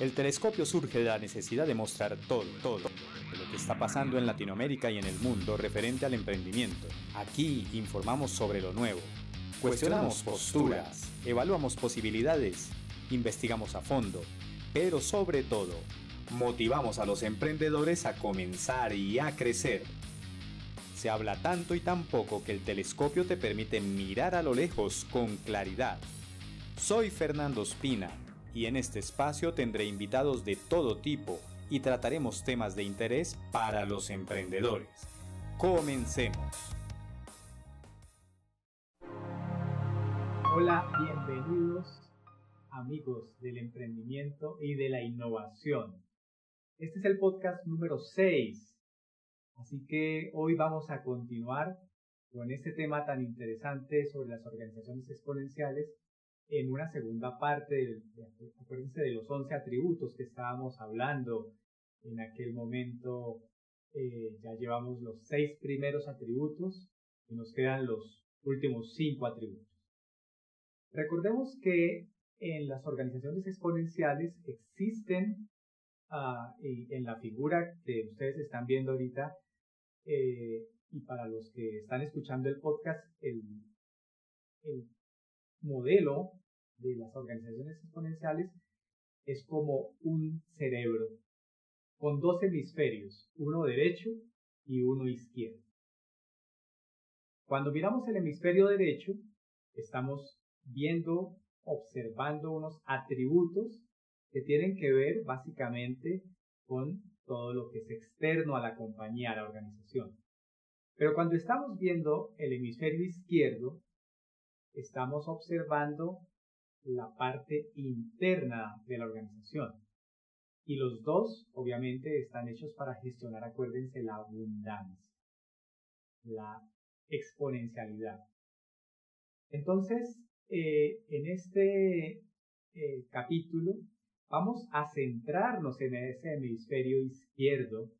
El telescopio surge de la necesidad de mostrar todo, todo, lo que está pasando en Latinoamérica y en el mundo referente al emprendimiento. Aquí informamos sobre lo nuevo, cuestionamos posturas, evaluamos posibilidades, investigamos a fondo, pero sobre todo, motivamos a los emprendedores a comenzar y a crecer. Se habla tanto y tan poco que el telescopio te permite mirar a lo lejos con claridad. Soy Fernando Espina y en este espacio tendré invitados de todo tipo y trataremos temas de interés para los emprendedores. Comencemos. Hola, bienvenidos amigos del emprendimiento y de la innovación. Este es el podcast número 6, así que hoy vamos a continuar con este tema tan interesante sobre las organizaciones exponenciales en una segunda parte, de, acuérdense de los 11 atributos que estábamos hablando en aquel momento, eh, ya llevamos los seis primeros atributos y nos quedan los últimos cinco atributos. Recordemos que en las organizaciones exponenciales existen, uh, en la figura que ustedes están viendo ahorita, eh, y para los que están escuchando el podcast, el, el modelo de las organizaciones exponenciales es como un cerebro con dos hemisferios, uno derecho y uno izquierdo. Cuando miramos el hemisferio derecho, estamos viendo, observando unos atributos que tienen que ver básicamente con todo lo que es externo a la compañía, a la organización. Pero cuando estamos viendo el hemisferio izquierdo, estamos observando la parte interna de la organización. Y los dos, obviamente, están hechos para gestionar, acuérdense, la abundancia, la exponencialidad. Entonces, eh, en este eh, capítulo vamos a centrarnos en ese hemisferio izquierdo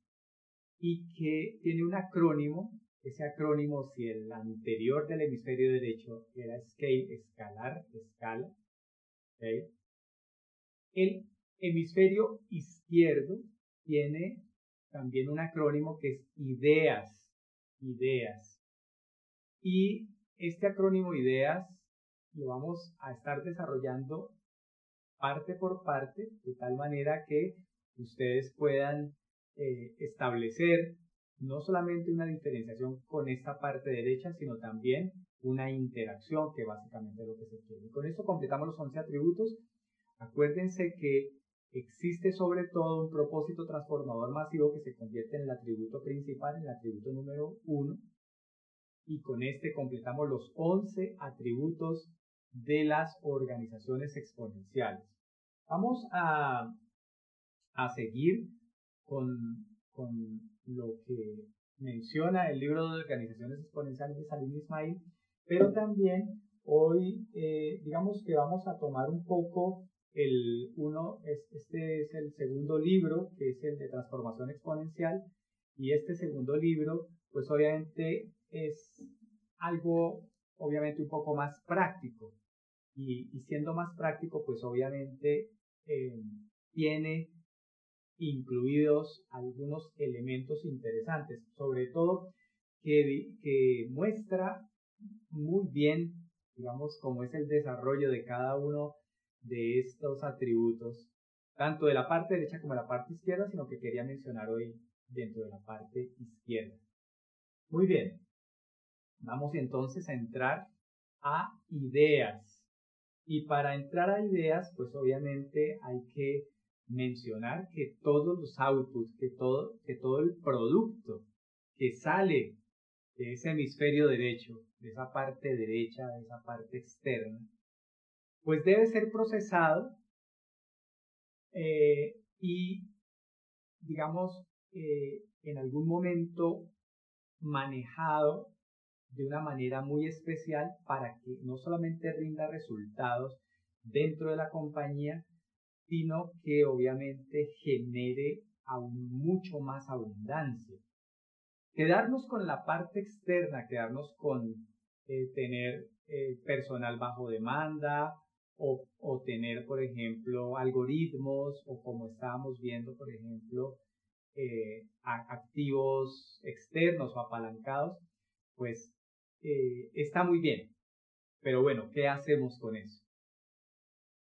y que tiene un acrónimo ese acrónimo, si el anterior del hemisferio derecho era scale, escalar, escala, el hemisferio izquierdo tiene también un acrónimo que es ideas, ideas. Y este acrónimo ideas lo vamos a estar desarrollando parte por parte, de tal manera que ustedes puedan eh, establecer no solamente una diferenciación con esta parte derecha, sino también una interacción, que básicamente es lo que se quiere. Y con esto completamos los 11 atributos. Acuérdense que existe sobre todo un propósito transformador masivo que se convierte en el atributo principal, en el atributo número 1. Y con este completamos los 11 atributos de las organizaciones exponenciales. Vamos a, a seguir con, con lo que menciona el libro de organizaciones exponenciales de Salim Ismail, pero también hoy eh, digamos que vamos a tomar un poco el uno, este es el segundo libro, que es el de transformación exponencial, y este segundo libro, pues obviamente es algo, obviamente un poco más práctico, y, siendo más práctico, pues obviamente eh, tiene incluidos algunos elementos interesantes, sobre todo que, que muestra muy bien, digamos, cómo es el desarrollo de cada uno de estos atributos, tanto de la parte derecha como de la parte izquierda, sino que quería mencionar hoy dentro de la parte izquierda. Muy bien, vamos entonces a entrar a ideas. Y para entrar a ideas, pues obviamente hay que mencionar que todos los outputs, que todo, que todo el producto que sale de ese hemisferio derecho, de esa parte derecha, de esa parte externa, pues debe ser procesado eh, y, digamos, eh, en algún momento manejado de una manera muy especial para que no solamente rinda resultados dentro de la compañía, sino que obviamente genere aún mucho más abundancia. Quedarnos con la parte externa, quedarnos con eh, tener eh, personal bajo demanda o, tener, por ejemplo, algoritmos o como estábamos viendo, por ejemplo, eh, activos externos o apalancados, pues está muy bien. Pero bueno, ¿qué hacemos con eso?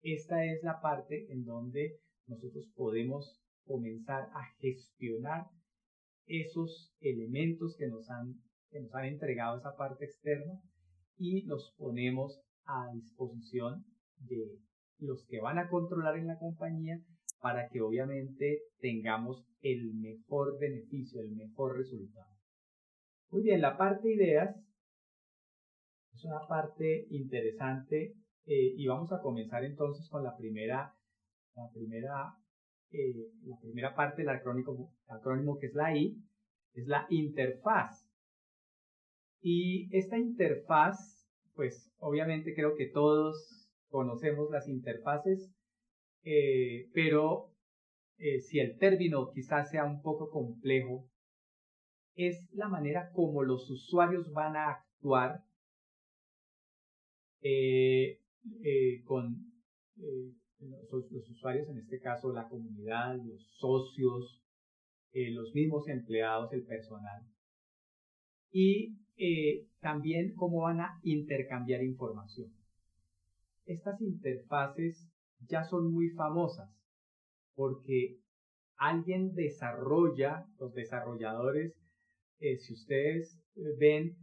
Esta es la parte en donde nosotros podemos comenzar a gestionar esos elementos que nos han, que nos han entregado esa parte externa y los ponemos a disposición de los que van a controlar en la compañía para que obviamente tengamos el mejor beneficio, el mejor resultado. Muy bien, la parte ideas es una parte interesante eh, y vamos a comenzar entonces con la primera, la primera, eh, la primera parte del acrónimo, que es la I, es la interfaz. Y esta interfaz, pues obviamente creo que todos conocemos las interfaces, eh, pero eh, si el término quizás sea un poco complejo, es la manera como los usuarios van a actuar con los, los, usuarios, en este caso la comunidad, los socios, los mismos empleados, el personal. Y también cómo van a intercambiar información estas interfaces ya son muy famosas porque alguien desarrolla, los desarrolladores, eh, si ustedes eh, ven,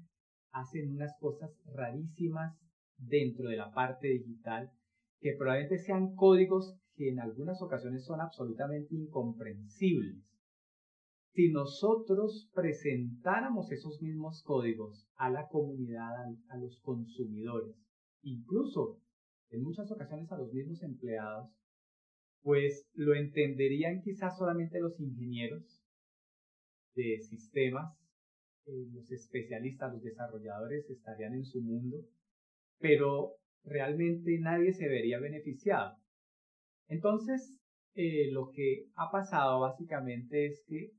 hacen unas cosas rarísimas dentro de la parte digital que probablemente sean códigos que en algunas ocasiones son absolutamente incomprensibles. Si nosotros presentáramos esos mismos códigos a la comunidad, a los consumidores, incluso en muchas ocasiones a los mismos empleados, pues lo entenderían quizás solamente los ingenieros de sistemas, eh, los especialistas, los desarrolladores estarían en su mundo, pero realmente nadie se vería beneficiado. Entonces, eh, lo que ha pasado básicamente es que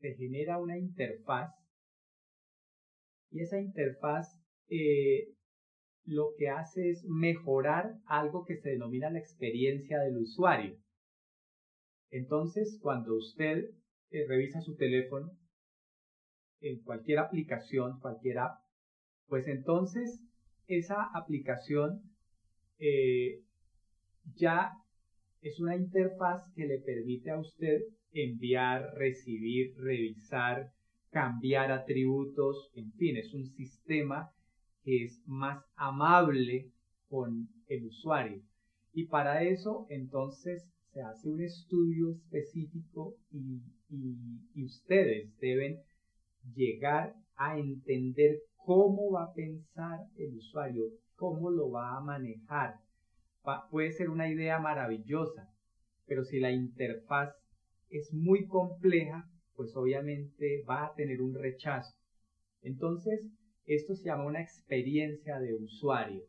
se genera una interfaz y esa interfaz eh, lo que hace es mejorar algo que se denomina la experiencia del usuario. Entonces, cuando usted eh, revisa su teléfono, en cualquier aplicación, cualquier app, pues entonces esa aplicación eh, ya es una interfaz que le permite a usted enviar, recibir, revisar, cambiar atributos, en fin, es un sistema es más amable con el usuario. Y para eso entonces se hace un estudio específico y, ustedes deben llegar a entender cómo va a pensar el usuario, cómo lo va a manejar. puede ser una idea maravillosa, pero si la interfaz es muy compleja, pues obviamente va a tener un rechazo. Entonces, esto se llama una experiencia de usuario.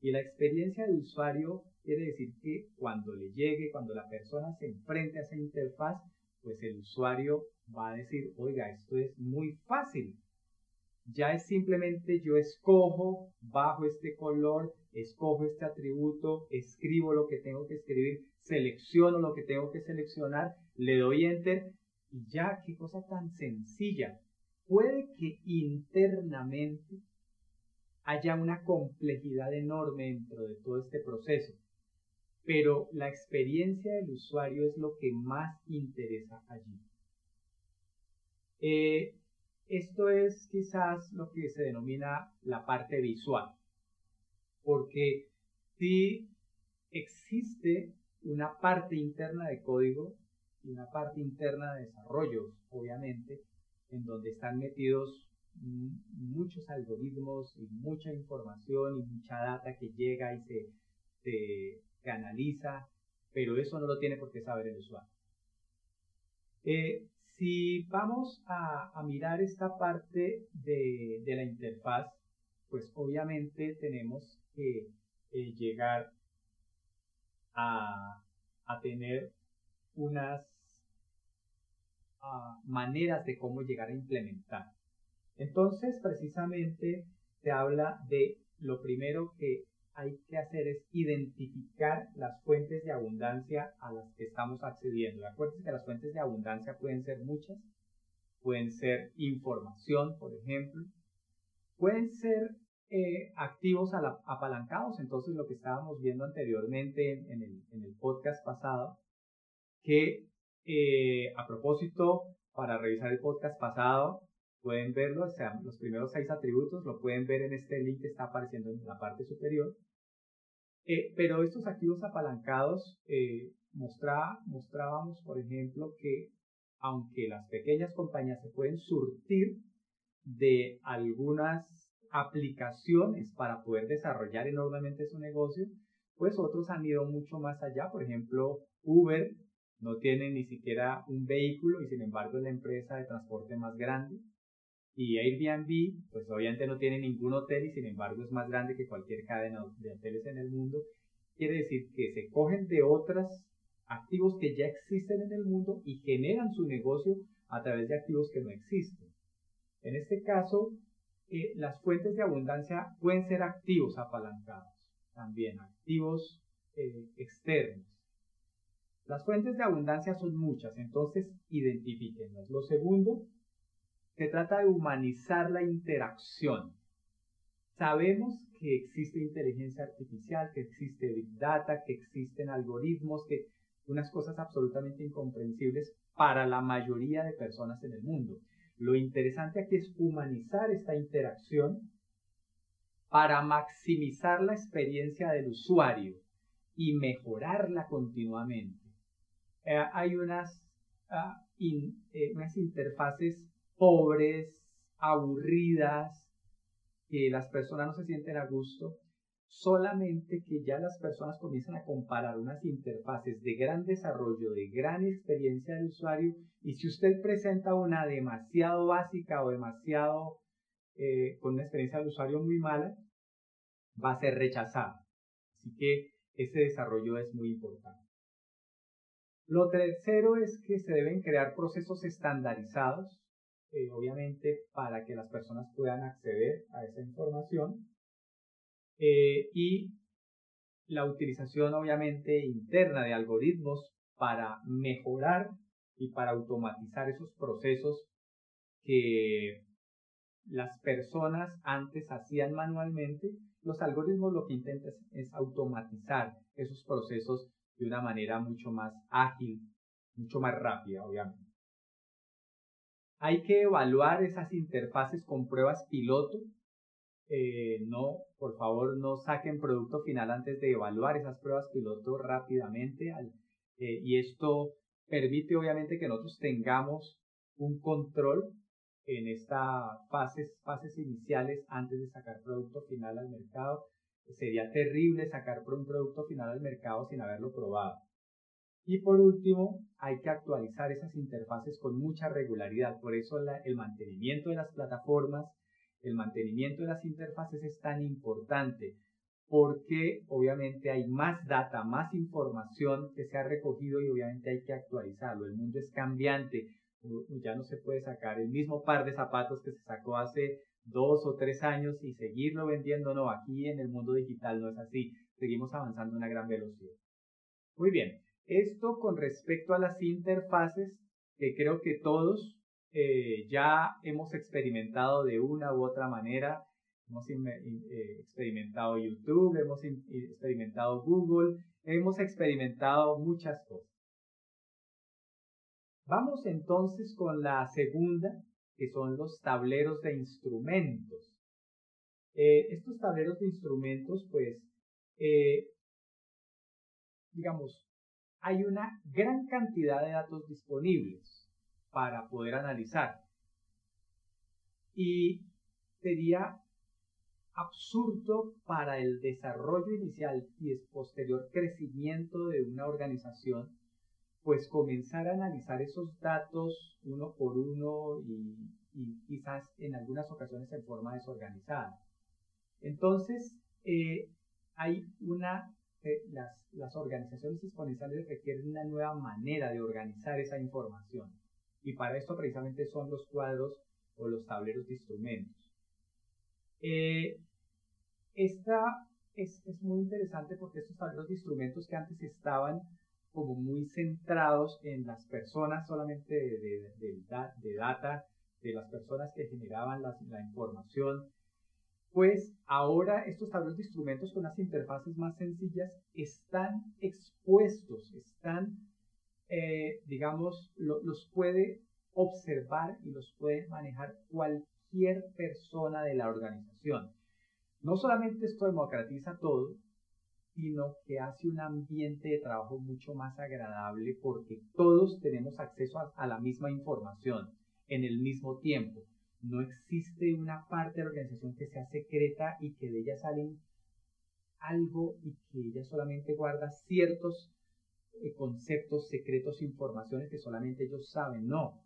Y la experiencia de usuario quiere decir que cuando le llegue, cuando la persona se enfrente a esa interfaz, pues el usuario va a decir, oiga, esto es muy fácil. Ya es simplemente yo escojo, bajo este color, escojo este atributo, escribo lo que tengo que escribir, selecciono lo que tengo que seleccionar, le doy enter y ya, qué cosa tan sencilla puede que internamente haya una complejidad enorme dentro de todo este proceso, pero la experiencia del usuario es lo que más interesa allí. Eh, esto es quizás lo que se denomina la parte visual, porque si existe una parte interna de código y una parte interna de desarrollo, obviamente, en donde están metidos muchos algoritmos y mucha información y mucha data que llega y se, se, analiza, pero eso no lo tiene por qué saber el usuario. Eh, si vamos a, mirar esta parte de, la interfaz, pues obviamente tenemos que eh, llegar a, a tener unas maneras de cómo llegar a implementar. Entonces, precisamente se habla de lo primero que hay que hacer es identificar las fuentes de abundancia a las que estamos accediendo. Acuérdense que las fuentes de abundancia pueden ser muchas, pueden ser información, por ejemplo, pueden ser eh, activos apalancados, entonces lo que estábamos viendo anteriormente en, el, podcast pasado, que eh, a propósito, para revisar el podcast pasado, pueden verlo, o sea, los primeros seis atributos lo pueden ver en este link que está apareciendo en la parte superior. Eh, pero estos activos apalancados mostrábamos, por ejemplo, que aunque las pequeñas compañías se pueden surtir de algunas aplicaciones para poder desarrollar enormemente su negocio, pues otros han ido mucho más allá. Por ejemplo, Uber no tiene ni siquiera un vehículo y sin embargo es la empresa de transporte más grande. Y Airbnb, pues obviamente no tiene ningún hotel y sin embargo es más grande que cualquier cadena de hoteles en el mundo. Quiere decir que se cogen de otros activos que ya existen en el mundo y generan su negocio a través de activos que no existen. En este caso, eh, las fuentes de abundancia pueden ser activos apalancados, también activos eh, externos. Las fuentes de abundancia son muchas, entonces identifíquenlas. Lo segundo, se trata de humanizar la interacción. Sabemos que existe inteligencia artificial, que existe big data, que existen algoritmos, que unas cosas absolutamente incomprensibles para la mayoría de personas en el mundo. Lo interesante aquí es humanizar esta interacción para maximizar la experiencia del usuario y mejorarla continuamente. Eh, hay unas, ah, eh, unas interfaces pobres, aburridas, que las personas no se sienten a gusto solamente que ya las personas comienzan a comparar unas interfaces de gran desarrollo, de gran experiencia del usuario, y si usted presenta una demasiado básica o demasiado eh, con una experiencia del usuario muy mala, va a ser rechazada. Así que ese desarrollo es muy importante. Lo tercero es que se deben crear procesos estandarizados, eh, obviamente para que las personas puedan acceder a esa información eh, y la utilización obviamente interna de algoritmos para mejorar y para automatizar esos procesos que las personas antes hacían manualmente, los algoritmos lo que intentan es, automatizar esos procesos de una manera mucho más ágil, mucho más rápida, obviamente. Hay que evaluar esas interfaces con pruebas piloto eh, no, por favor, no saquen producto final antes de evaluar esas pruebas piloto rápidamente. Eh, y esto permite obviamente que nosotros tengamos un control en estas fases, fases iniciales antes de sacar producto final al mercado. Sería terrible sacar un producto final al mercado sin haberlo probado. Y por último, hay que actualizar esas interfaces con mucha regularidad. Por eso el mantenimiento de las plataformas el mantenimiento de las interfaces es tan importante porque obviamente hay más data, más información que se ha recogido y obviamente hay que actualizarlo. El mundo es cambiante, ya no se puede sacar el mismo par de zapatos que se sacó hace dos o tres años y seguirlo vendiendo. No, aquí en el mundo digital no es así. Seguimos avanzando a una gran velocidad. Muy bien, esto con respecto a las interfaces, que creo que todos eh, ya hemos experimentado de una u otra manera. Hemos eh, experimentado YouTube, hemos experimentado Google, hemos experimentado muchas cosas. Vamos entonces con la segunda, que son los tableros de instrumentos. Eh, estos tableros de instrumentos, pues, digamos, hay una gran cantidad de datos disponibles para poder analizar. Y sería absurdo para el desarrollo inicial y el posterior crecimiento de una organización, pues comenzar a analizar esos datos uno por uno y, quizás en algunas ocasiones en forma desorganizada. Entonces, eh, hay una, las, las organizaciones exponenciales requieren una nueva manera de organizar esa información. Y para esto precisamente son los cuadros o los tableros de instrumentos. Eh, esta es, es muy interesante porque estos tableros de instrumentos que antes estaban como muy centrados en las personas solamente de, de, de, data, de las personas que generaban la, la, información, pues ahora estos tableros de instrumentos con las interfaces más sencillas están expuestos, están, eh, digamos, los puede observar y los puede manejar cualquier persona de la organización. No solamente esto democratiza todo, sino que hace un ambiente de trabajo mucho más agradable porque todos tenemos acceso a, la misma información en el mismo tiempo. No existe una parte de la organización que sea secreta y que de ella salen algo y que ella solamente guarda ciertos eh, conceptos secretos, informaciones que solamente ellos saben. No.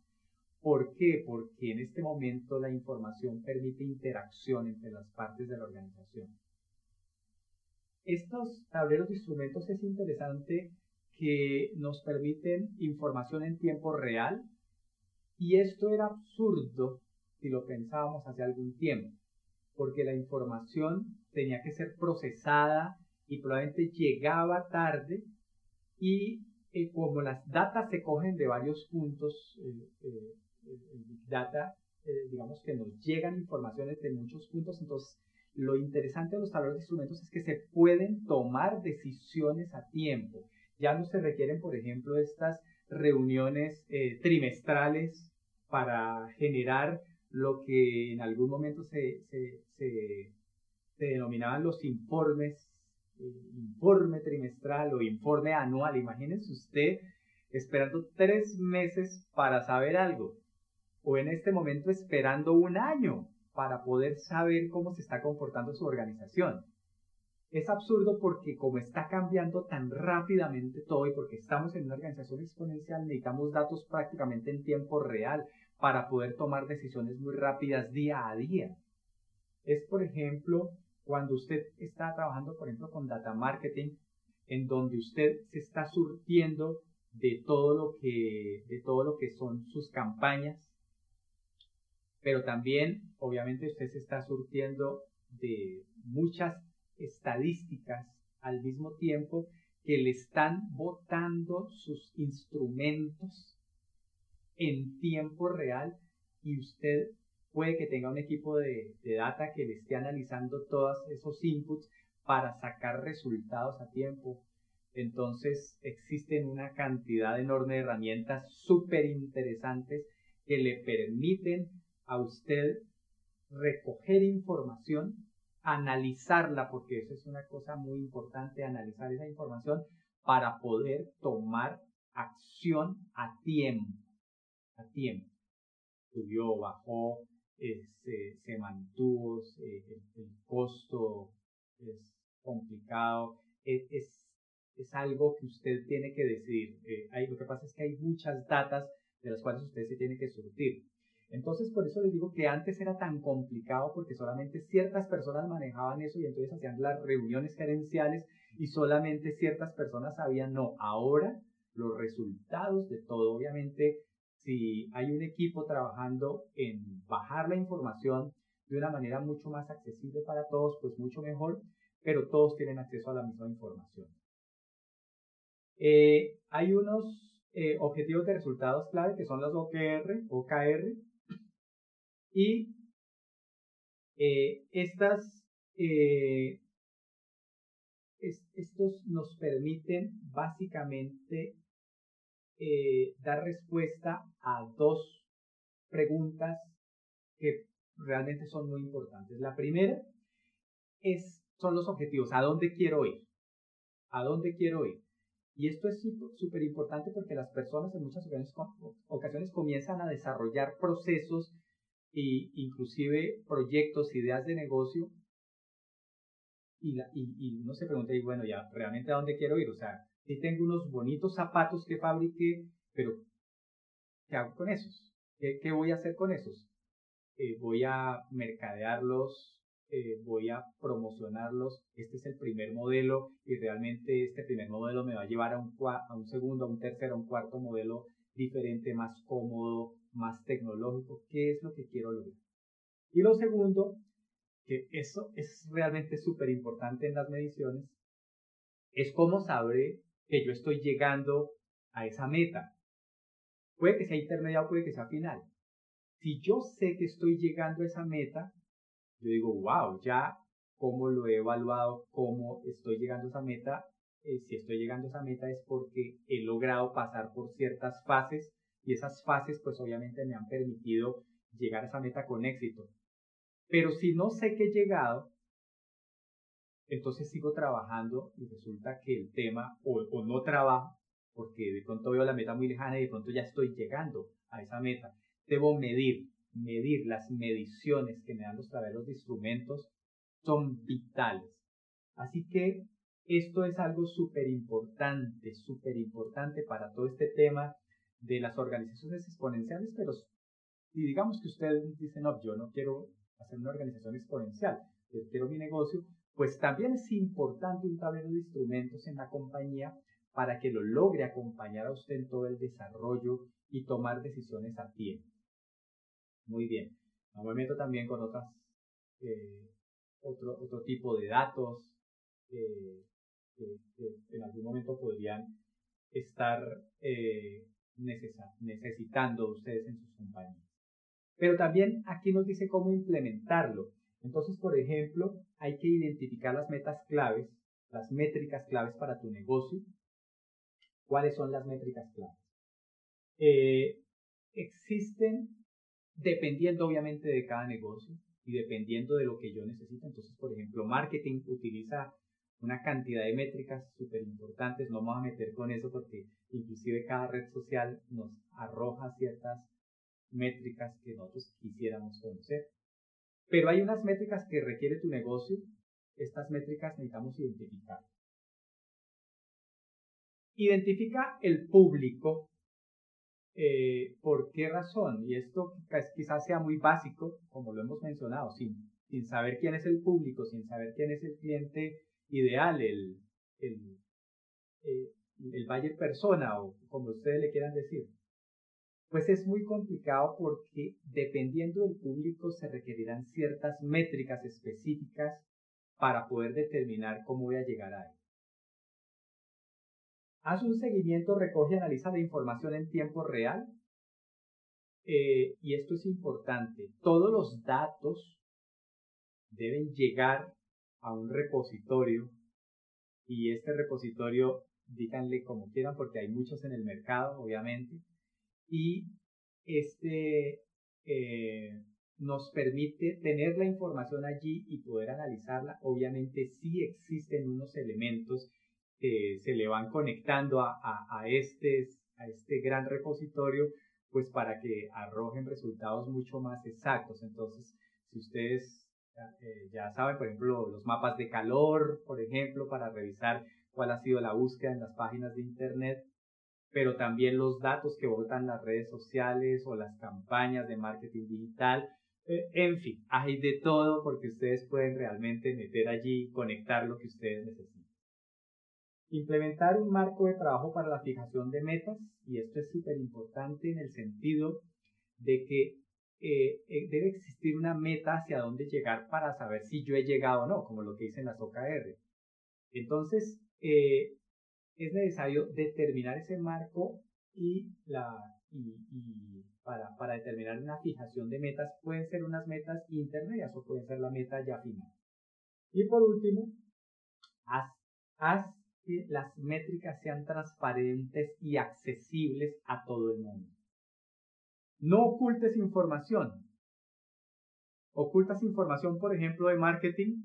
¿Por qué? Porque en este momento la información permite interacción entre las partes de la organización estos tableros de instrumentos es interesante que nos permiten información en tiempo real y esto era absurdo si lo pensábamos hace algún tiempo, porque la información tenía que ser procesada y probablemente llegaba tarde y eh, como las datas se cogen de varios puntos, eh, eh, el Big Data, digamos que nos llegan informaciones de muchos puntos, entonces lo interesante de los tableros de instrumentos es que se pueden tomar decisiones a tiempo. Ya no se requieren, por ejemplo, estas reuniones eh, trimestrales para generar lo que en algún momento se, se, denominaban los informes, eh, informe trimestral o informe anual. Imagínense usted esperando tres meses para saber algo, o en este momento esperando un año para poder saber cómo se está comportando su organización. Es absurdo porque como está cambiando tan rápidamente todo y porque estamos en una organización exponencial, necesitamos datos prácticamente en tiempo real para poder tomar decisiones muy rápidas día a día. Es, por ejemplo, cuando usted está trabajando, por ejemplo, con data marketing, en donde usted se está surtiendo de todo lo que, de todo lo que son sus campañas, pero también obviamente usted se está surtiendo de muchas estadísticas al mismo tiempo que le están botando sus instrumentos en tiempo real y usted puede que tenga un equipo de, de, data que le esté analizando todos esos inputs para sacar resultados a tiempo. Entonces existen una cantidad enorme de herramientas súper interesantes que le permiten a usted recoger información, analizarla, porque eso es una cosa muy importante, analizar esa información para poder tomar acción a tiempo, a tiempo. Subió, bajó, se, mantuvo, el, costo es complicado, es, es, algo que usted tiene que decidir. Eh, lo que pasa es que hay muchas datas de las cuales usted se tiene que surtir. Entonces, por eso les digo que antes era tan complicado porque solamente ciertas personas manejaban eso y entonces hacían las reuniones gerenciales y solamente ciertas personas sabían, no, ahora los resultados de todo, obviamente, si hay un equipo trabajando en bajar la información de una manera mucho más accesible para todos, pues mucho mejor, pero todos tienen acceso a la misma información. Eh, hay unos eh, objetivos de resultados clave que son los OKR, OKR, y eh, estas, estos nos permiten básicamente eh, dar respuesta a dos preguntas que realmente son muy importantes. La primera es, son los objetivos. ¿A dónde quiero ir? ¿A dónde quiero ir? Y esto es súper importante porque las personas en muchas ocasiones comienzan a desarrollar procesos y inclusive proyectos, ideas de negocio y, la, y, y uno se pregunta, y bueno, ya, ¿realmente a dónde quiero ir? O sea, si tengo unos bonitos zapatos que fabriqué, pero ¿qué hago con esos? ¿Qué, qué voy a hacer con esos? Eh, voy a mercadearlos, eh, voy a promocionarlos, este es el primer modelo y realmente este primer modelo me va a llevar a un, a un segundo, a un tercero, a un cuarto modelo diferente, más cómodo, más tecnológico, qué es lo que quiero lograr. Y lo segundo, que eso es realmente súper importante en las mediciones, es cómo sabré que yo estoy llegando a esa meta. Puede que sea intermedia o puede que sea final. Si yo sé que estoy llegando a esa meta, yo digo, wow, ya cómo lo he evaluado, cómo estoy llegando a esa meta. Eh, si estoy llegando a esa meta es porque he logrado pasar por ciertas fases y esas fases pues obviamente me han permitido llegar a esa meta con éxito. Pero si no sé que he llegado, entonces sigo trabajando y resulta que el tema o, o no trabajo porque de pronto veo la meta muy lejana y de pronto ya estoy llegando a esa meta. Debo medir, medir las mediciones que me dan los travelos de instrumentos son vitales. Así que esto es algo súper importante, súper importante para todo este tema de las organizaciones exponenciales, pero si digamos que ustedes dicen, no, yo no quiero hacer una organización exponencial, yo quiero mi negocio, pues también es importante un tablero de instrumentos en la compañía para que lo logre acompañar a usted en todo el desarrollo y tomar decisiones a tiempo. Muy bien. No me meto también con otras, eh, otro, otro tipo de datos eh, que, en algún momento podrían estar eh, necesitando ustedes en sus compañías. Pero también aquí nos dice cómo implementarlo. Entonces, por ejemplo, hay que identificar las metas claves, las métricas claves para tu negocio. ¿Cuáles son las métricas claves? Eh, existen, dependiendo obviamente de cada negocio y dependiendo de lo que yo necesito. Entonces, por ejemplo, marketing utiliza una cantidad de métricas súper importantes. No vamos a meter con eso porque inclusive cada red social nos arroja ciertas métricas que nosotros quisiéramos conocer. Pero hay unas métricas que requiere tu negocio. Estas métricas necesitamos identificar. Identifica el público. Eh, ¿Por qué razón? Y esto quizás sea muy básico, como lo hemos mencionado, sin, sin saber quién es el público, sin saber quién es el cliente ideal, el, el, eh, el buyer persona o como ustedes le quieran decir. Pues es muy complicado porque dependiendo del público se requerirán ciertas métricas específicas para poder determinar cómo voy a llegar a él. Haz un seguimiento, recoge y analiza la información en tiempo real. Eh, y esto es importante. Todos los datos deben llegar a un repositorio y este repositorio, díganle como quieran porque hay muchos en el mercado, obviamente, y este eh, nos permite tener la información allí y poder analizarla. Obviamente sí existen unos elementos que se le van conectando a, a, este, a este gran repositorio, pues para que arrojen resultados mucho más exactos. Entonces, si ustedes eh, ya saben, por ejemplo, los mapas de calor, por ejemplo, para revisar cuál ha sido la búsqueda en las páginas de Internet, pero también los datos que votan las redes sociales o las campañas de marketing digital. Eh, en fin, hay de todo porque ustedes pueden realmente meter allí, conectar lo que ustedes necesitan. Implementar un marco de trabajo para la fijación de metas, y esto es súper importante en el sentido de que eh, eh, debe existir una meta hacia dónde llegar para saber si yo he llegado o no, como lo que dicen las OKR. Entonces, eh, es necesario determinar ese marco y, la, y, para, para, determinar una fijación de metas pueden ser unas metas intermedias o pueden ser la meta ya final. Y por último, haz, haz que las métricas sean transparentes y accesibles a todo el mundo. No ocultes información. Ocultas información, por ejemplo, de marketing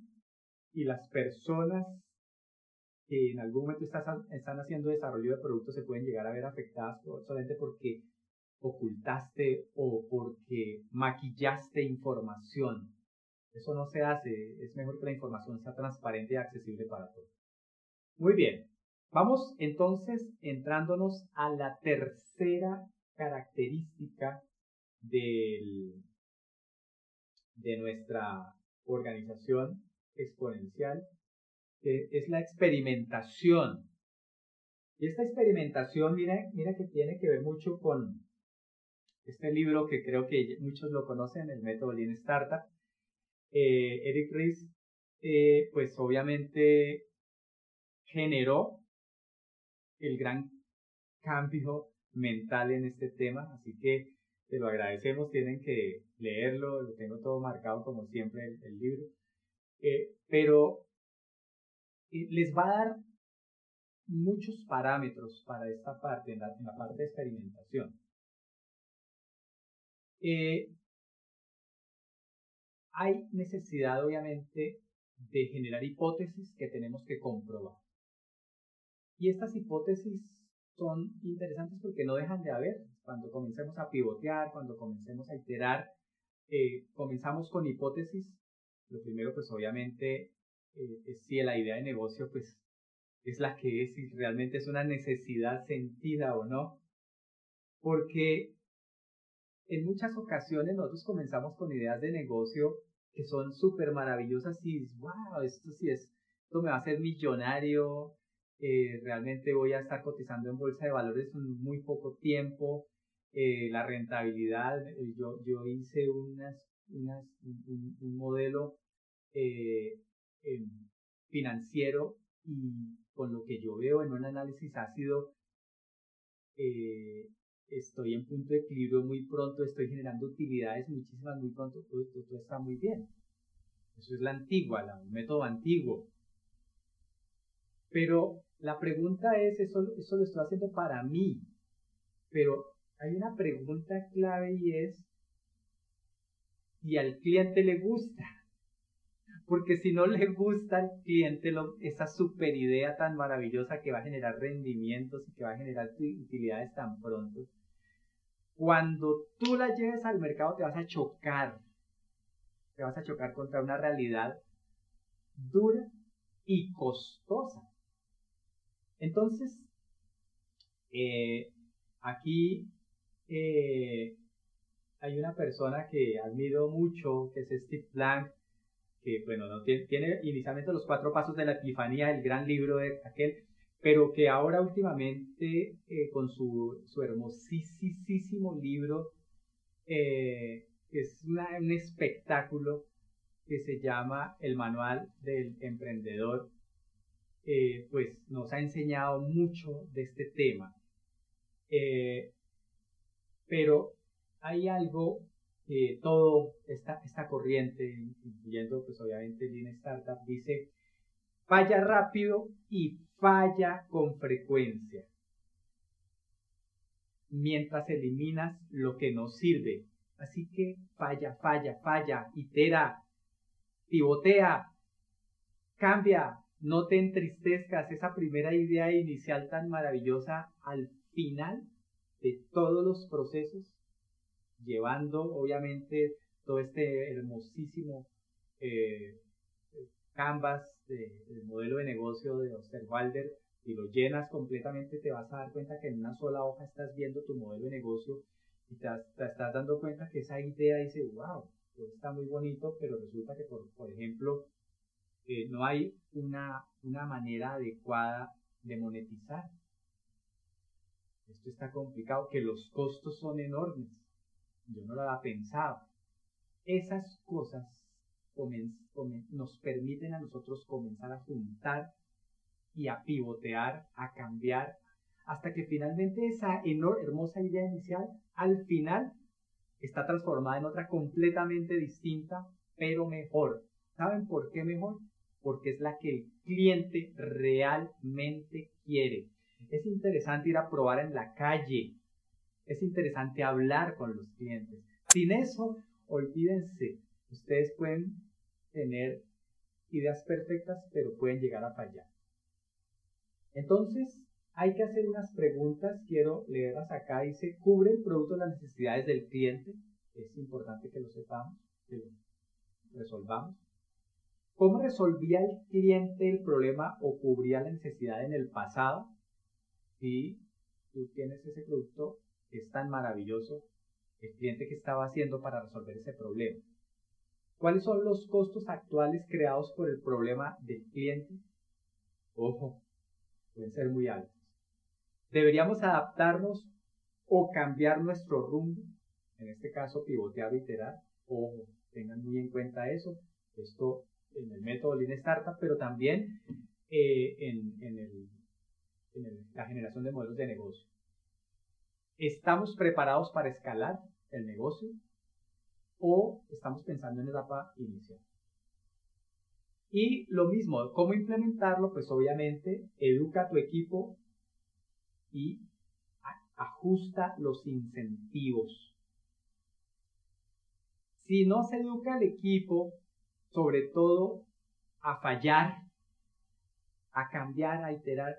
y las personas que en algún momento están haciendo desarrollo de productos se pueden llegar a ver afectadas solamente porque ocultaste o porque maquillaste información. Eso no se hace, es mejor que la información sea transparente y accesible para todos. Muy bien, vamos entonces entrándonos a la tercera característica del, de nuestra organización exponencial es la experimentación. Y esta experimentación, mira, mira que tiene que ver mucho con este libro que creo que muchos lo conocen, el método Lean Startup. eh, Eric Ries, eh, pues obviamente generó el gran cambio mental en este tema, así que te lo agradecemos, tienen que leerlo, lo tengo todo marcado como siempre el, libro, eh, pero les va a dar muchos parámetros para esta parte, en la, parte de experimentación. Eh, hay necesidad, obviamente, de generar hipótesis que tenemos que comprobar. Y estas hipótesis son interesantes porque no dejan de haber. Cuando comencemos a pivotear, cuando comencemos a iterar, eh, comenzamos con hipótesis. Lo primero, pues obviamente, eh, es si la idea de negocio, pues es la que es, si realmente es una necesidad sentida o no. Porque en muchas ocasiones nosotros comenzamos con ideas de negocio que son súper maravillosas y wow, esto sí es, esto me va a hacer millonario, eh, realmente voy a estar cotizando en bolsa de valores en muy poco tiempo, eh, la rentabilidad, eh, yo, yo hice unas, unas, un, modelo em, financiero y con lo que yo veo en un análisis ácido, estoy en punto de equilibrio muy pronto, estoy generando utilidades muchísimas muy pronto, todo, todo, está muy bien. Eso es la antigua, la, un método antiguo. Pero la pregunta es, eso, eso lo estoy haciendo para mí, pero hay una pregunta clave y es, ¿y al cliente le gusta? Porque si no le gusta al cliente esa super idea tan maravillosa que va a generar rendimientos y que va a generar utilidades tan pronto, cuando tú la lleves al mercado te vas a chocar. Te vas a chocar contra una realidad dura y costosa. Entonces, eh, aquí eh, hay una persona que admiro mucho, que es Steve Blank, que bueno, no tiene, tiene, inicialmente los cuatro pasos de la epifanía, el gran libro de aquel, pero que ahora últimamente eh, con su, su, hermosísimo libro, eh, es un espectáculo que se llama El Manual del Emprendedor, eh, pues nos ha enseñado mucho de este tema. pero hay algo que todo esta, esta corriente, incluyendo pues obviamente Lean Startup, dice, falla rápido y falla con frecuencia. Mientras eliminas lo que no sirve. Así que falla, falla, falla, itera, pivotea, cambia, no te entristezcas. Esa primera idea inicial tan maravillosa al final de todos los procesos, llevando obviamente todo este hermosísimo eh, canvas del modelo de negocio de Osterwalder y lo llenas completamente, te vas a dar cuenta que en una sola hoja estás viendo tu modelo de negocio y te, estás dando cuenta que esa idea dice, wow, está muy bonito, pero resulta que, por, por ejemplo, eh, no hay una, una manera adecuada de monetizar. Esto está complicado, que los costos son enormes. Yo no lo había pensado. Esas cosas nos permiten a nosotros comenzar a juntar y a pivotear, a cambiar, hasta que finalmente esa hermosa idea inicial al final está transformada en otra completamente distinta, pero mejor. ¿Saben por qué mejor? Porque es la que el cliente realmente quiere. Es interesante ir a probar en la calle. Es interesante hablar con los clientes. Sin eso, olvídense, ustedes pueden tener ideas perfectas, pero pueden llegar a fallar. Entonces, hay que hacer unas preguntas, quiero leerlas acá, dice, ¿cubre el producto las necesidades del cliente? Es importante que lo sepamos, que lo resolvamos. ¿Cómo resolvía el cliente el problema o cubría la necesidad en el pasado? Si tú tienes ese producto, es tan maravilloso, el cliente que estaba haciendo para resolver ese problema. ¿Cuáles son los costos actuales creados por el problema del cliente? Ojo, pueden ser muy altos. ¿Deberíamos adaptarnos o cambiar nuestro rumbo? En este caso, pivotear o. Ojo, tengan muy en cuenta eso. Esto en el método Lean Startup, pero también eh, en, la generación de modelos de negocio. ¿Estamos preparados para escalar el negocio o estamos pensando en etapa inicial? Y lo mismo, ¿cómo implementarlo? Pues obviamente educa a tu equipo y ajusta los incentivos. Si no se educa al equipo, sobre todo a fallar, a cambiar, a iterar,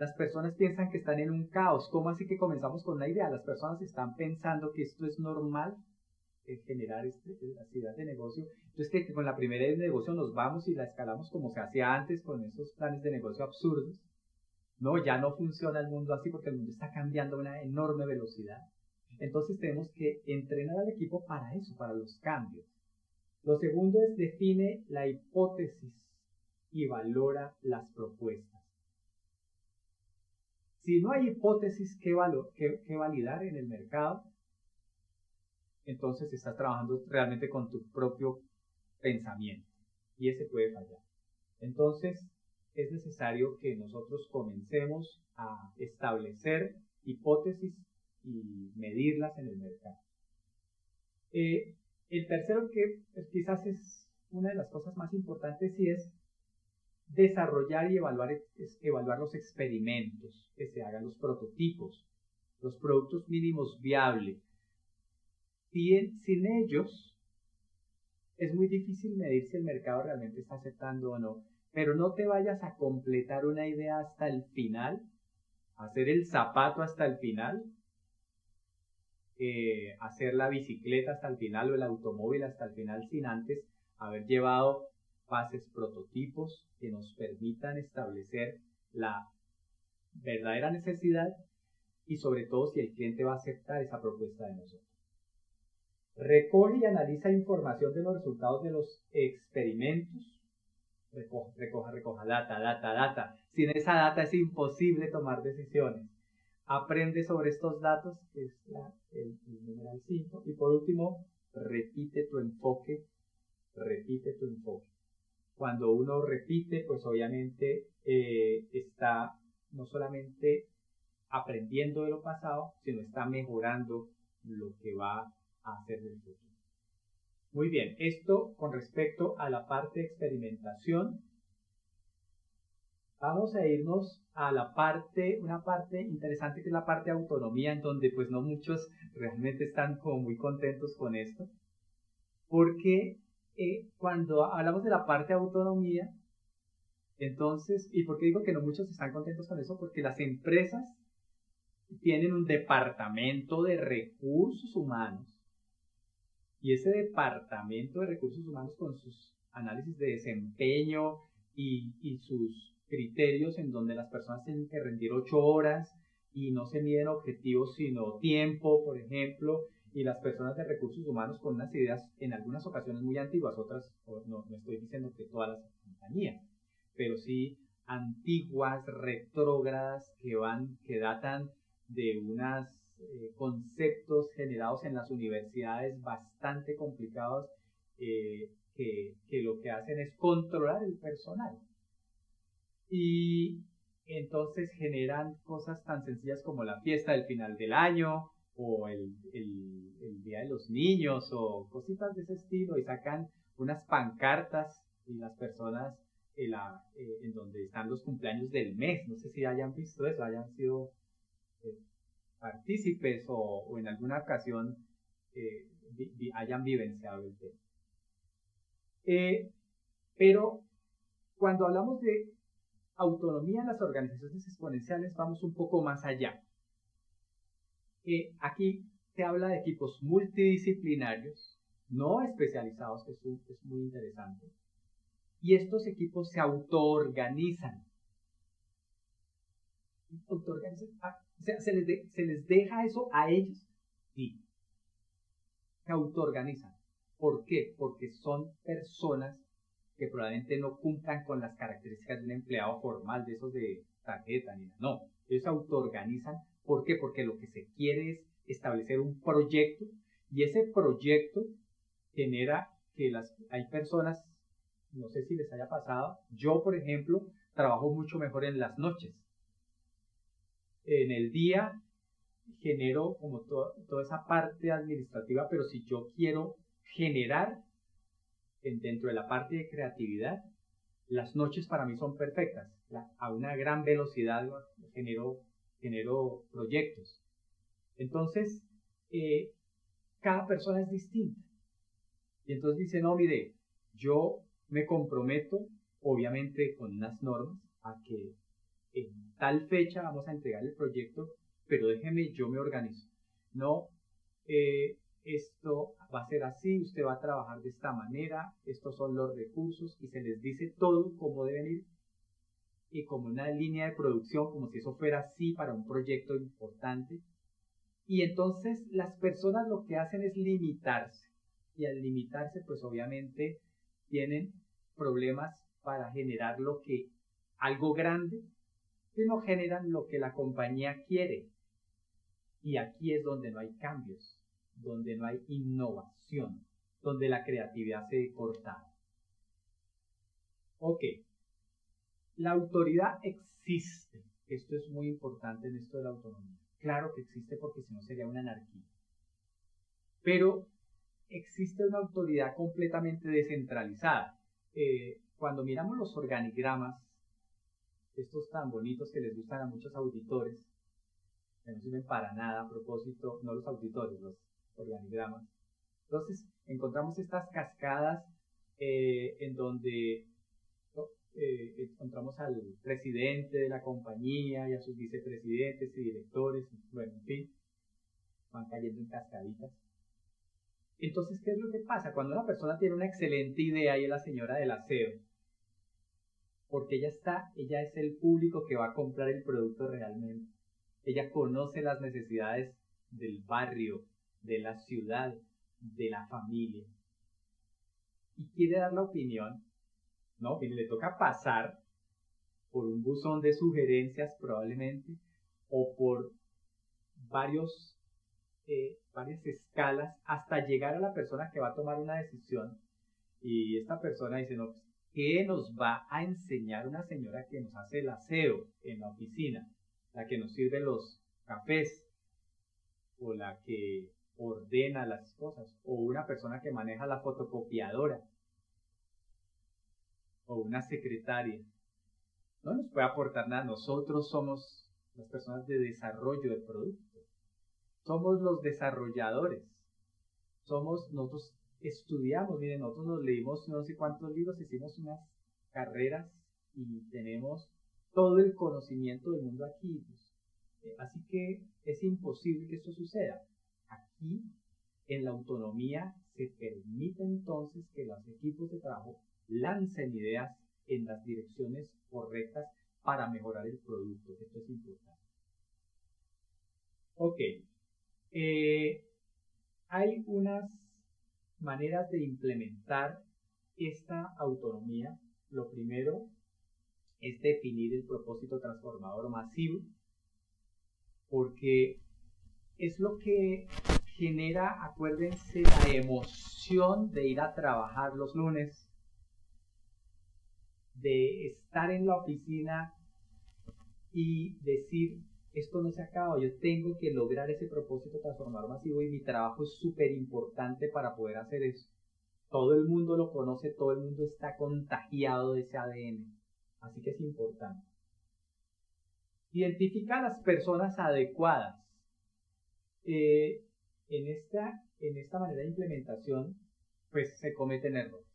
las personas piensan que están en un caos. ¿Cómo así que comenzamos con una idea? Las personas están pensando que esto es normal, eh, generar este, la actividad de negocio. Entonces que con la primera idea de negocio nos vamos y la escalamos como se hacía antes con esos planes de negocio absurdos. No, ya no funciona el mundo así porque el mundo está cambiando a una enorme velocidad. Entonces tenemos que entrenar al equipo para eso, para los cambios. Lo segundo es define la hipótesis y valora las propuestas. Si no hay hipótesis que, validar en el mercado, entonces estás trabajando realmente con tu propio pensamiento y ese puede fallar. Entonces, es necesario que nosotros comencemos a establecer hipótesis y medirlas en el mercado. Eh, el tercero que pues, quizás es una de las cosas más importantes y es desarrollar y evaluar, evaluar los experimentos, que se hagan los prototipos, los productos mínimos viables. sin ellos es muy difícil medir si el mercado realmente está aceptando o no pero no te vayas a completar una idea hasta el final, hacer el zapato hasta el final, eh, hacer la bicicleta hasta el final o el automóvil hasta el final sin antes haber llevado fases prototipos que nos permitan establecer la verdadera necesidad y sobre todo si el cliente va a aceptar esa propuesta de nosotros. Recoge y analiza información de los resultados de los experimentos recoja, recoja, recoja, data, data, data. Sin esa data es imposible tomar decisiones. Aprende sobre estos datos, que es el, numeral 5. Y por último, repite tu enfoque, repite tu enfoque. Cuando uno repite, pues obviamente eh, está no solamente aprendiendo de lo pasado, sino está mejorando lo que va a hacer del futuro. Muy bien, esto con respecto a la parte de experimentación. Vamos a irnos a la parte, una parte interesante que es la parte de autonomía, en donde pues no muchos realmente están como muy contentos con esto. Porque cuando hablamos de la parte de autonomía, entonces, ¿y por qué digo que no muchos están contentos con eso? Porque las empresas tienen un departamento de recursos humanos y ese departamento de recursos humanos con sus análisis de desempeño y, sus criterios en donde las personas tienen que rendir ocho horas y no se miden objetivos sino tiempo, por ejemplo, y las personas de recursos humanos con unas ideas en algunas ocasiones muy antiguas, otras, no, no estoy diciendo que todas las compañías, pero sí antiguas, retrógradas, que van, que datan de unas eh, conceptos generados en las universidades bastante complicados eh, que, que, lo que hacen es controlar el personal. Y entonces generan cosas tan sencillas como la fiesta del final del año o el, el, Día de los Niños o cositas de ese estilo y sacan unas pancartas y las personas en, la, eh, en donde están los cumpleaños del mes. No sé si hayan visto eso, hayan sido partícipes o, en alguna ocasión eh, hayan vivenciado el tema. Eh, pero cuando hablamos de autonomía en las organizaciones exponenciales, vamos un poco más allá. Eh, aquí se habla de equipos multidisciplinarios, no especializados, que es, es muy interesante. Y estos equipos se autoorganizan. Autoorganizan. Ah, o sea, ¿se les, ¿se les deja eso a ellos? Sí. Se autoorganizan. ¿Por qué? Porque son personas que probablemente no cumplan con las características de un empleado formal, de esos de tarjeta, ni nada. No, ellos se autoorganizan. ¿Por qué? Porque lo que se quiere es establecer un proyecto y ese proyecto genera que las, hay personas, no sé si les haya pasado, yo por ejemplo trabajo mucho mejor en las noches. En el día genero como toda esa parte administrativa, pero si yo quiero generar en, dentro de la parte de creatividad, las noches para mí son perfectas. a una gran velocidad genero, genero proyectos. Entonces, eh, cada persona es distinta. Y entonces dice, no, mire, yo me comprometo, obviamente con unas normas, a que en tal fecha vamos a entregar el proyecto, pero déjeme, yo me organizo. No, eh, esto va a ser así, usted va a trabajar de esta manera, estos son los recursos y se les dice todo cómo deben ir y como una línea de producción, como si eso fuera así para un proyecto importante. Y entonces las personas lo que hacen es limitarse y al limitarse pues obviamente tienen problemas para generar lo que algo grande que no generan lo que la compañía quiere. Y aquí es donde no hay cambios donde no hay innovación, donde la creatividad se corta. Ok, la autoridad existe. Esto es muy importante en esto de la autonomía. Claro que existe porque si no sería una anarquía. Pero existe una autoridad completamente descentralizada. Eh, cuando miramos los organigramas, estos tan bonitos que les gustan a muchos auditores, que no sirven para nada a propósito, no los auditores, los organigramas. Entonces, encontramos estas cascadas eh, en donde eh, encontramos al presidente de la compañía y a sus vicepresidentes y directores, bueno, en fin, van cayendo en cascaditas. Entonces, ¿qué es lo que pasa? Cuando una persona tiene una excelente idea y es la señora del aseo, porque ella está, ella es el público que va a comprar el producto realmente. Ella conoce las necesidades del barrio, de la ciudad, de la familia. Y quiere dar la opinión, ¿no? Le toca pasar por un buzón de sugerencias probablemente, o por varios, eh, varias escalas hasta llegar a la persona que va a tomar una decisión. Y esta persona dice, no, ¿qué nos va a enseñar una señora que nos hace el aseo en la oficina? La que nos sirve los cafés, o la que ordena las cosas, o una persona que maneja la fotocopiadora, o una secretaria. No nos puede aportar nada. Nosotros somos las personas de desarrollo del producto. Somos los desarrolladores. Somos, nosotros estudiamos, miren, nosotros nos leímos no sé cuántos libros, hicimos unas carreras y tenemos todo el conocimiento del mundo aquí. Pues. así que es imposible que esto suceda. Aquí, en la autonomía, se permite entonces que los equipos de trabajo lancen ideas en las direcciones correctas para mejorar el producto. Esto es importante. Ok. Eh, hay unas maneras de implementar esta autonomía. Lo primero es definir el propósito transformador masivo, porque es lo que genera, acuérdense, la emoción de ir a trabajar los lunes, de estar en la oficina y decir, esto no se acaba, yo tengo que lograr ese propósito transformador masivo y mi trabajo es súper importante para poder hacer eso. Todo el mundo lo conoce, todo el mundo está contagiado de ese ADN, así que es importante. Identifica a las personas adecuadas eh, en, esta, en esta manera de implementación, pues se cometen errores.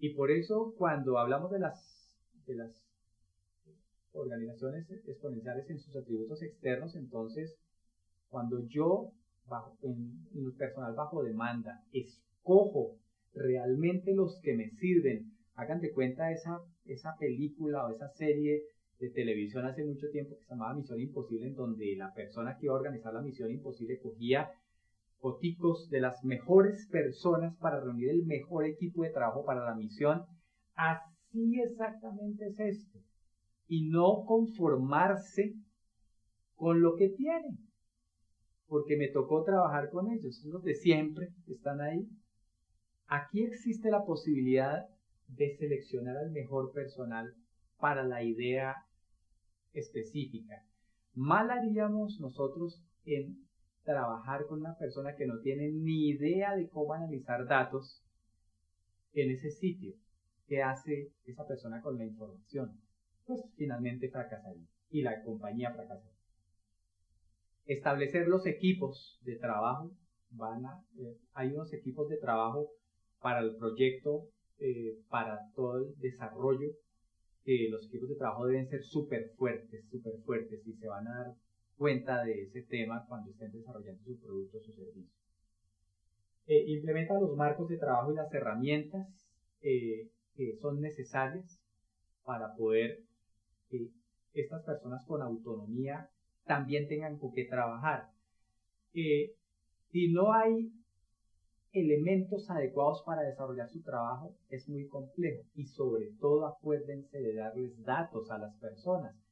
Y por eso cuando hablamos de las, de las organizaciones exponenciales en sus atributos externos, entonces, cuando yo, bajo, en, en personal bajo demanda, escojo realmente los que me sirven, hagan de cuenta esa, esa película o esa serie de televisión hace mucho tiempo que se llamaba Misión Imposible, en donde la persona que iba a organizar la Misión Imposible cogía foticos de las mejores personas para reunir el mejor equipo de trabajo para la misión. Así exactamente es esto. Y no conformarse con lo que tienen. Porque me tocó trabajar con ellos, los de siempre están ahí. Aquí existe la posibilidad de seleccionar al mejor personal para la idea específica. Mal haríamos nosotros en trabajar con una persona que no tiene ni idea de cómo analizar datos en ese sitio. ¿Qué hace esa persona con la información? Pues finalmente fracasaría y la compañía fracasaría. Establecer los equipos de trabajo. Van a, eh, hay unos equipos de trabajo para el proyecto, eh, para todo el desarrollo, los equipos de trabajo deben ser súper fuertes, súper fuertes y se van a dar cuenta de ese tema cuando estén desarrollando su producto o su servicio. Eh, implementa los marcos de trabajo y las herramientas eh, que son necesarias para poder que estas personas con autonomía también tengan con qué trabajar. si no hay elementos adecuados para desarrollar su trabajo es muy complejo y sobre todo acuérdense de darles datos a las personas.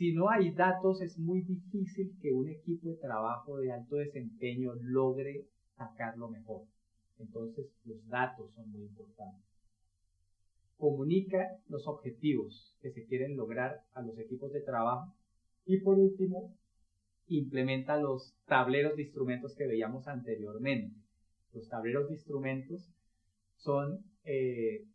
Si no hay datos es muy difícil que un equipo de trabajo de alto desempeño logre sacarlo mejor. Entonces los datos son muy importantes. Comunica los objetivos que se quieren lograr a los equipos de trabajo. Y por último, implementa los tableros de instrumentos que veíamos anteriormente los tableros de instrumentos son eh,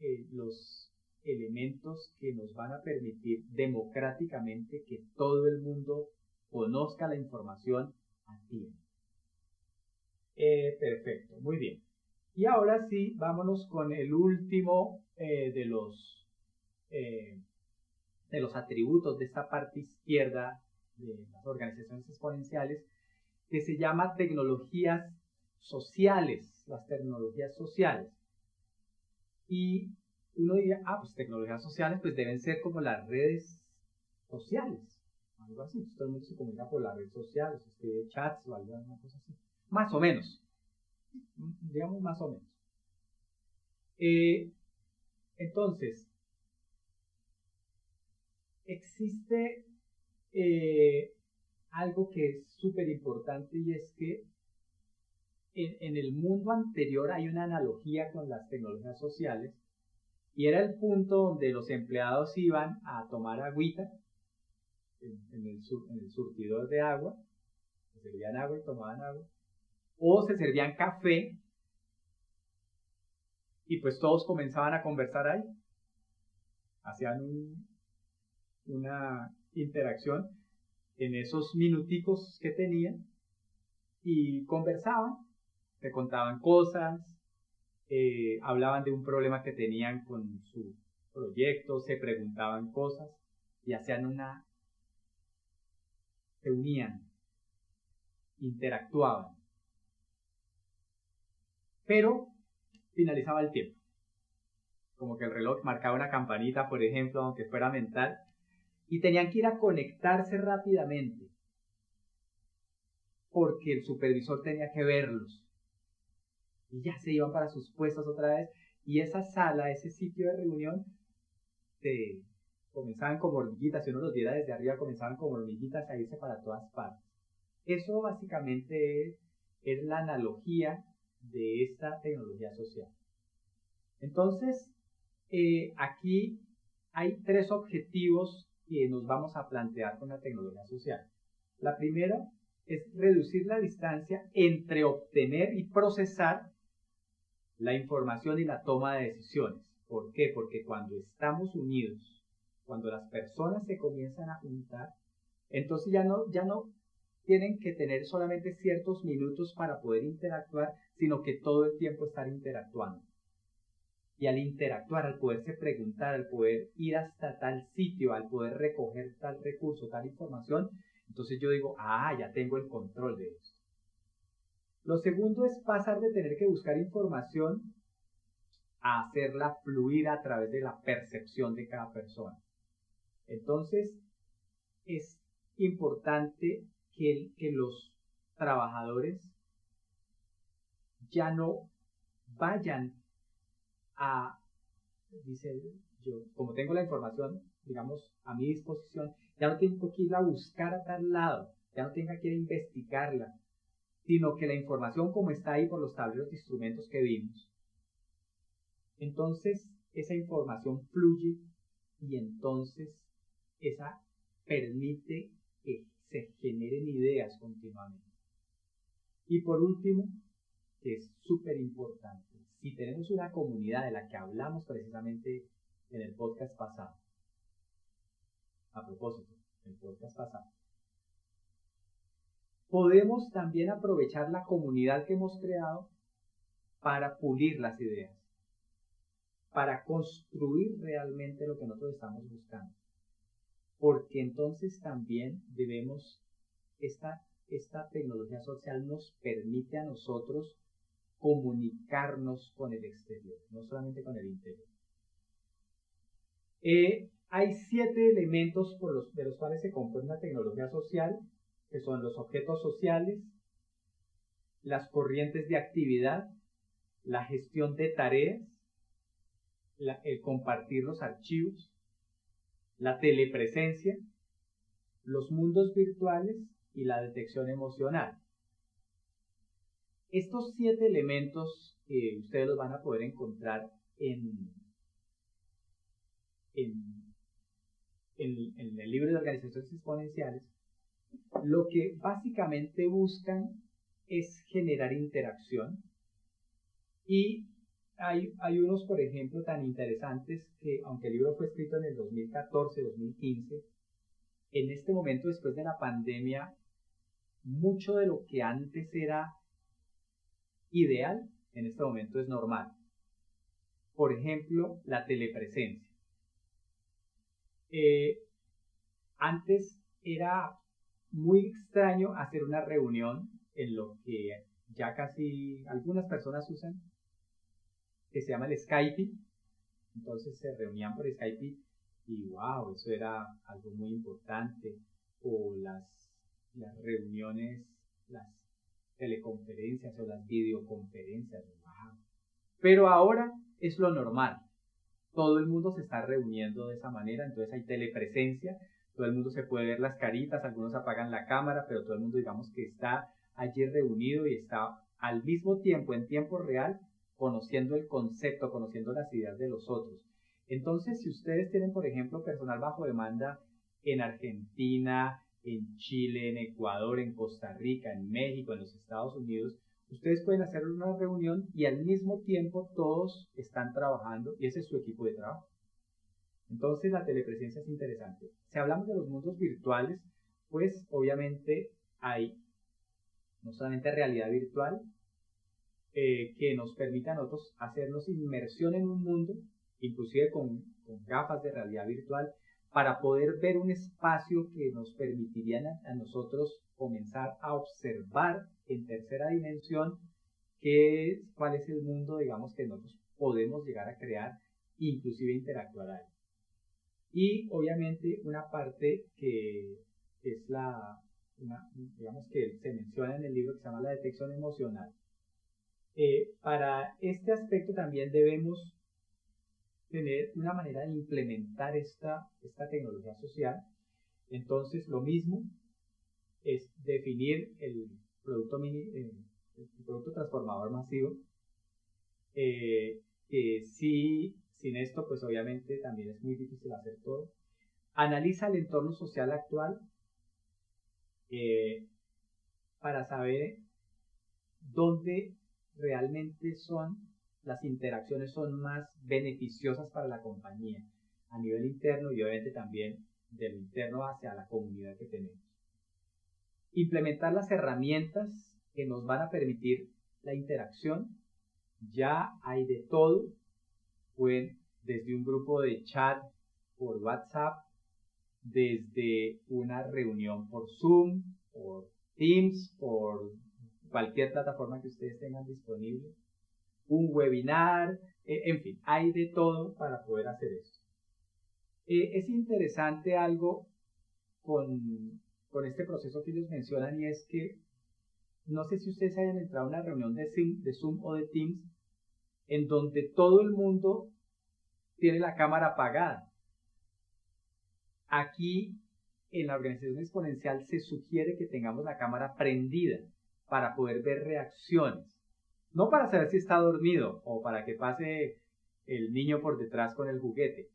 eh, los elementos que nos van a permitir democráticamente que todo el mundo conozca la información a tiempo. Eh, perfecto, muy bien. Y ahora sí, vámonos con el último de los de los atributos de esta parte izquierda de las organizaciones exponenciales, que se llama tecnologías sociales, las tecnologías sociales. Y uno diría, ah, pues tecnologías sociales pues deben ser como las redes sociales, algo así. Todo el mundo se comunica por las redes sociales, escribe chats o alguna cosa así. Más o menos, digamos más o menos. Eh, entonces, existe eh, algo que es súper importante y es que en, el mundo anterior hay una analogía con las tecnologías sociales y era el punto donde los empleados iban a tomar agüita en, el, surtidor de agua, se servían agua y tomaban agua, o se servían café y pues todos comenzaban a conversar ahí, hacían una interacción en esos minuticos que tenían y conversaban se contaban cosas, eh, hablaban de un problema que tenían con su proyecto, se preguntaban cosas y hacían una... se unían, interactuaban. Pero finalizaba el tiempo. Como que el reloj marcaba una campanita, por ejemplo, aunque fuera mental, y tenían que ir a conectarse rápidamente porque el supervisor tenía que verlos y ya se iban para sus puestos otra vez. Y esa sala, ese sitio de reunión, se comenzaban como hormiguitas, si uno los viera desde arriba, comenzaban como hormiguitas a irse para todas partes. Eso básicamente es, la analogía de esta tecnología social. Entonces, eh, aquí hay tres objetivos que nos vamos a plantear con la tecnología social. La primera es reducir la distancia entre obtener y procesar la información y la toma de decisiones. ¿Por qué? Porque cuando estamos unidos, cuando las personas se comienzan a juntar, entonces ya no, ya no tienen que tener solamente ciertos minutos para poder interactuar, sino que todo el tiempo estar interactuando. Y al interactuar, al poderse preguntar, al poder ir hasta tal sitio, al poder recoger tal recurso, tal información, entonces yo digo, ah, ya tengo el control de eso. Lo segundo es pasar de tener que buscar información a hacerla fluir a través de la percepción de cada persona. Entonces, es importante que, los trabajadores ya no vayan a, dice yo, como tengo la información, digamos, a mi disposición, ya no tengo que ir a buscar a tal lado, ya no tengo que ir a investigarla, sino que la información como está ahí por los tableros de instrumentos que vimos, entonces esa información fluye y entonces esa permite que se generen ideas continuamente. Y por último, que es súper importante, si tenemos una comunidad de la que hablamos precisamente en el podcast pasado, a propósito, el podcast pasado, podemos también aprovechar la comunidad que hemos creado para pulir las ideas, para construir realmente lo que nosotros estamos buscando. Porque entonces también debemos, esta, esta tecnología social nos permite a nosotros comunicarnos con el exterior, no solamente con el interior. Eh, hay siete elementos por los, de los cuales se compone una tecnología social, que son los objetos sociales, las corrientes de actividad, la gestión de tareas, el compartir los archivos, la telepresencia, los mundos virtuales y la detección emocional. Estos siete elementos que ustedes los van a poder encontrar en, en, en el libro de organizaciones exponenciales, lo que básicamente buscan es generar interacción y hay, hay, unos, por ejemplo, tan interesantes que, aunque el libro fue escrito en el 2014-2015, en este momento, después de la pandemia, mucho de lo que antes era ideal, en este momento es normal. Por ejemplo, la telepresencia. Eh, antes era muy extraño hacer una reunión en lo que ya casi algunas personas usan, que se llama el Skype. Entonces se reunían por Skype y wow, eso era algo muy importante. O las, las reuniones, las teleconferencias o las videoconferencias. Wow. Pero ahora es lo normal. Todo el mundo se está reuniendo de esa manera, entonces hay telepresencia, todo el mundo se puede ver las caritas, algunos apagan la cámara, pero todo el mundo digamos que está allí reunido y está al mismo tiempo, en tiempo real, conociendo el concepto, conociendo las ideas de los otros. Entonces, si ustedes tienen, por ejemplo, personal bajo demanda en Argentina, en Chile, en Ecuador, en Costa Rica, en México, en los Estados Unidos, ustedes pueden hacer una reunión y al mismo tiempo todos están trabajando y ese es su equipo de trabajo. Entonces la telepresencia es interesante. Si hablamos de los mundos virtuales, pues obviamente hay no solamente realidad virtual, eh, que nos permite a nosotros hacernos inmersión en un mundo, inclusive con, gafas de realidad virtual, para poder ver un espacio que nos permitiría a, nosotros comenzar a observar en tercera dimensión qué, cuál es el mundo, digamos, que nosotros podemos llegar a crear, inclusive interactuar ahí. Y obviamente una parte que es la, digamos que se menciona en el libro que se llama la detección emocional. Eh, para este aspecto también debemos tener una manera de implementar esta, esta tecnología social. Entonces, lo mismo es definir el producto, mini, eh, producto transformador masivo, eh, sin esto, pues obviamente también es muy difícil hacer todo. Analiza el entorno social actual eh, para saber dónde realmente son las interacciones son más beneficiosas para la compañía a nivel interno y obviamente también del interno hacia la comunidad que tenemos. Implementar las herramientas que nos van a permitir la interacción. Ya hay de todo pueden desde un grupo de chat por WhatsApp, desde una reunión por Zoom, por Teams, por cualquier plataforma que ustedes tengan disponible, un webinar, e, en fin, hay de todo para poder hacer eso. Eh, es interesante algo con, con este proceso que ellos mencionan y es que no sé si ustedes hayan entrado a una reunión de de Zoom o de Teams en donde todo el mundo tiene la cámara apagada. Aquí en la organización exponencial se sugiere que tengamos la cámara prendida para poder ver reacciones. No para saber si está dormido o para que pase el niño por detrás con el juguete.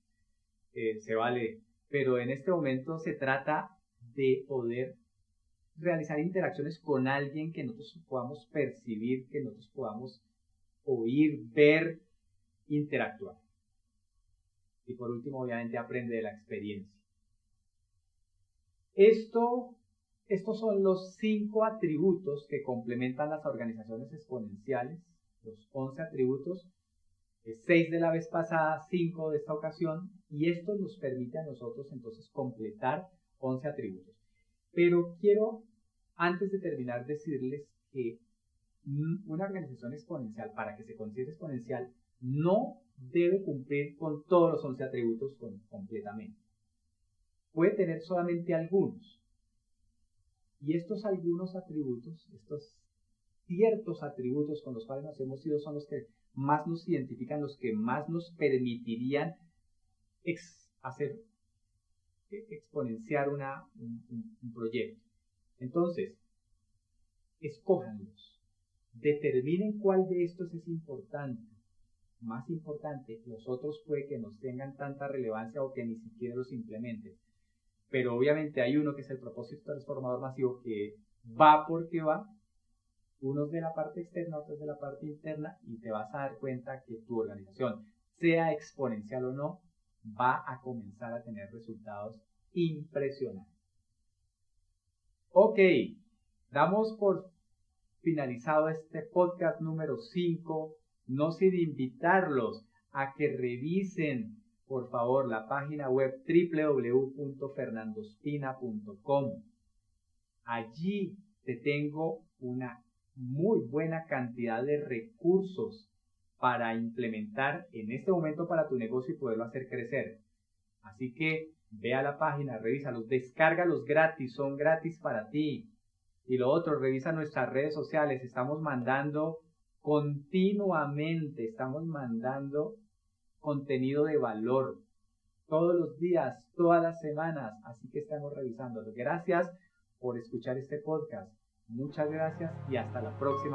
Eh, se vale. Pero en este momento se trata de poder realizar interacciones con alguien que nosotros podamos percibir, que nosotros podamos oír, ver, interactuar. Y por último, obviamente, aprende de la experiencia. Esto, estos son los cinco atributos que complementan las organizaciones exponenciales, los 11 atributos, 6 de la vez pasada, 5 de esta ocasión, y esto nos permite a nosotros entonces completar 11 atributos. Pero quiero, antes de terminar, decirles que una organización exponencial, para que se considere exponencial, no debe cumplir con todos los 11 atributos completamente. Puede tener solamente algunos. Y estos algunos atributos, estos ciertos atributos con los cuales nos hemos ido son los que más nos identifican, los que más nos permitirían hacer e, exponenciar una, un proyecto. Entonces, escójanlos. Determinen cuál de estos es importante más importante, los otros puede que no tengan tanta relevancia o que ni siquiera los implementen. Pero obviamente hay uno que es el propósito transformador masivo que va porque va, unos de la parte externa, otros de la parte interna, y te vas a dar cuenta que tu organización, sea exponencial o no, va a comenzar a tener resultados impresionantes. Ok, damos por finalizado este podcast número 5 no sin invitarlos a que revisen, por favor, la página web www.fernandospina.com. Allí te tengo una muy buena cantidad de recursos para implementar en este momento para tu negocio y poderlo hacer crecer. Así que ve a la página, revísalos, descárgalos gratis, son gratis para ti. Y lo otro, revisa nuestras redes sociales, estamos mandando Continuamente estamos mandando contenido de valor todos los días, todas las semanas, así que estamos revisando. Gracias por escuchar este podcast. Muchas gracias y hasta la próxima.